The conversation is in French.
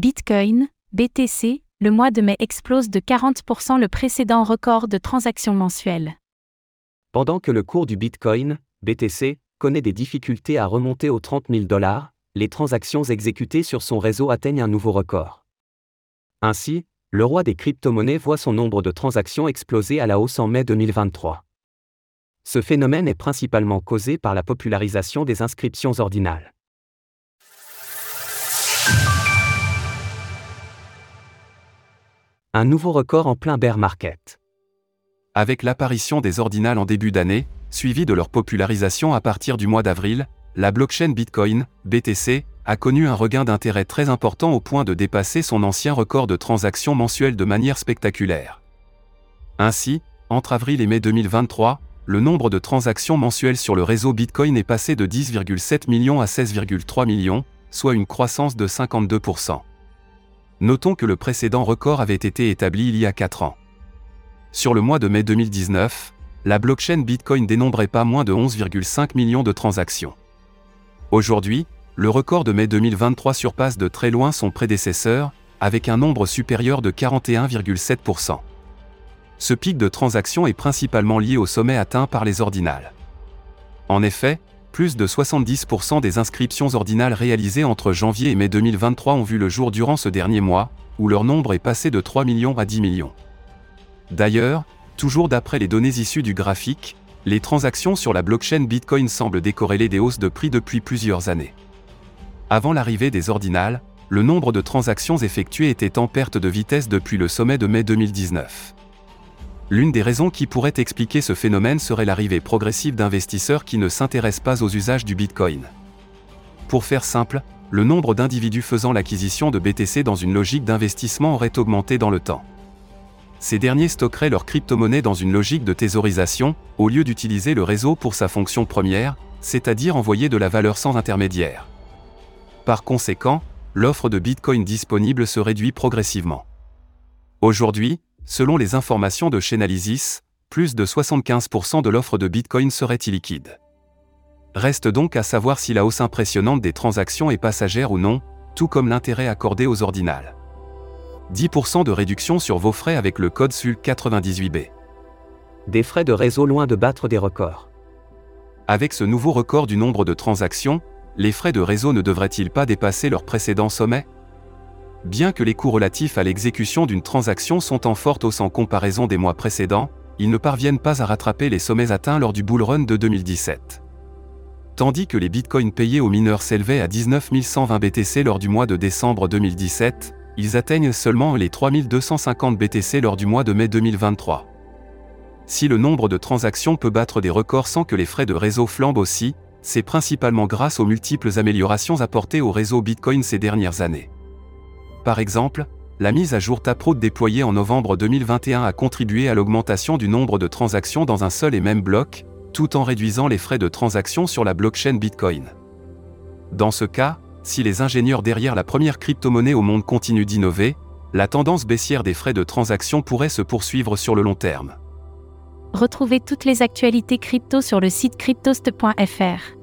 Bitcoin, BTC, le mois de mai explose de 40% le précédent record de transactions mensuelles. Pendant que le cours du Bitcoin, BTC, connaît des difficultés à remonter aux 30 000 dollars, les transactions exécutées sur son réseau atteignent un nouveau record. Ainsi, le roi des crypto-monnaies voit son nombre de transactions exploser à la hausse en mai 2023. Ce phénomène est principalement causé par la popularisation des inscriptions ordinales. Un nouveau record en plein bear market. Avec l'apparition des ordinales en début d'année, suivie de leur popularisation à partir du mois d'avril, la blockchain Bitcoin, BTC, a connu un regain d'intérêt très important au point de dépasser son ancien record de transactions mensuelles de manière spectaculaire. Ainsi, entre avril et mai 2023, le nombre de transactions mensuelles sur le réseau Bitcoin est passé de 10,7 millions à 16,3 millions, soit une croissance de 52%. Notons que le précédent record avait été établi il y a 4 ans. Sur le mois de mai 2019, la blockchain Bitcoin dénombrait pas moins de 11,5 millions de transactions. Aujourd'hui, le record de mai 2023 surpasse de très loin son prédécesseur, avec un nombre supérieur de 41,7%. Ce pic de transactions est principalement lié au sommet atteint par les ordinales. En effet, plus de 70% des inscriptions ordinales réalisées entre janvier et mai 2023 ont vu le jour durant ce dernier mois, où leur nombre est passé de 3 millions à 10 millions. D'ailleurs, toujours d'après les données issues du graphique, les transactions sur la blockchain Bitcoin semblent décorréler des hausses de prix depuis plusieurs années. Avant l'arrivée des ordinales, le nombre de transactions effectuées était en perte de vitesse depuis le sommet de mai 2019. L'une des raisons qui pourrait expliquer ce phénomène serait l'arrivée progressive d'investisseurs qui ne s'intéressent pas aux usages du Bitcoin. Pour faire simple, le nombre d'individus faisant l'acquisition de BTC dans une logique d'investissement aurait augmenté dans le temps. Ces derniers stockeraient leur crypto-monnaie dans une logique de thésaurisation, au lieu d'utiliser le réseau pour sa fonction première, c'est-à-dire envoyer de la valeur sans intermédiaire. Par conséquent, l'offre de Bitcoin disponible se réduit progressivement. Aujourd'hui, Selon les informations de Chainalysis, plus de 75% de l'offre de Bitcoin serait illiquide. Reste donc à savoir si la hausse impressionnante des transactions est passagère ou non, tout comme l'intérêt accordé aux ordinales. 10% de réduction sur vos frais avec le code SUL 98B. Des frais de réseau loin de battre des records. Avec ce nouveau record du nombre de transactions, les frais de réseau ne devraient-ils pas dépasser leur précédent sommet? Bien que les coûts relatifs à l'exécution d'une transaction sont en forte hausse en comparaison des mois précédents, ils ne parviennent pas à rattraper les sommets atteints lors du bull run de 2017. Tandis que les bitcoins payés aux mineurs s'élevaient à 19 120 BTC lors du mois de décembre 2017, ils atteignent seulement les 3250 BTC lors du mois de mai 2023. Si le nombre de transactions peut battre des records sans que les frais de réseau flambent aussi, c'est principalement grâce aux multiples améliorations apportées au réseau Bitcoin ces dernières années. Par exemple, la mise à jour Taproot déployée en novembre 2021 a contribué à l'augmentation du nombre de transactions dans un seul et même bloc, tout en réduisant les frais de transaction sur la blockchain Bitcoin. Dans ce cas, si les ingénieurs derrière la première crypto-monnaie au monde continuent d'innover, la tendance baissière des frais de transaction pourrait se poursuivre sur le long terme. Retrouvez toutes les actualités crypto sur le site cryptost.fr.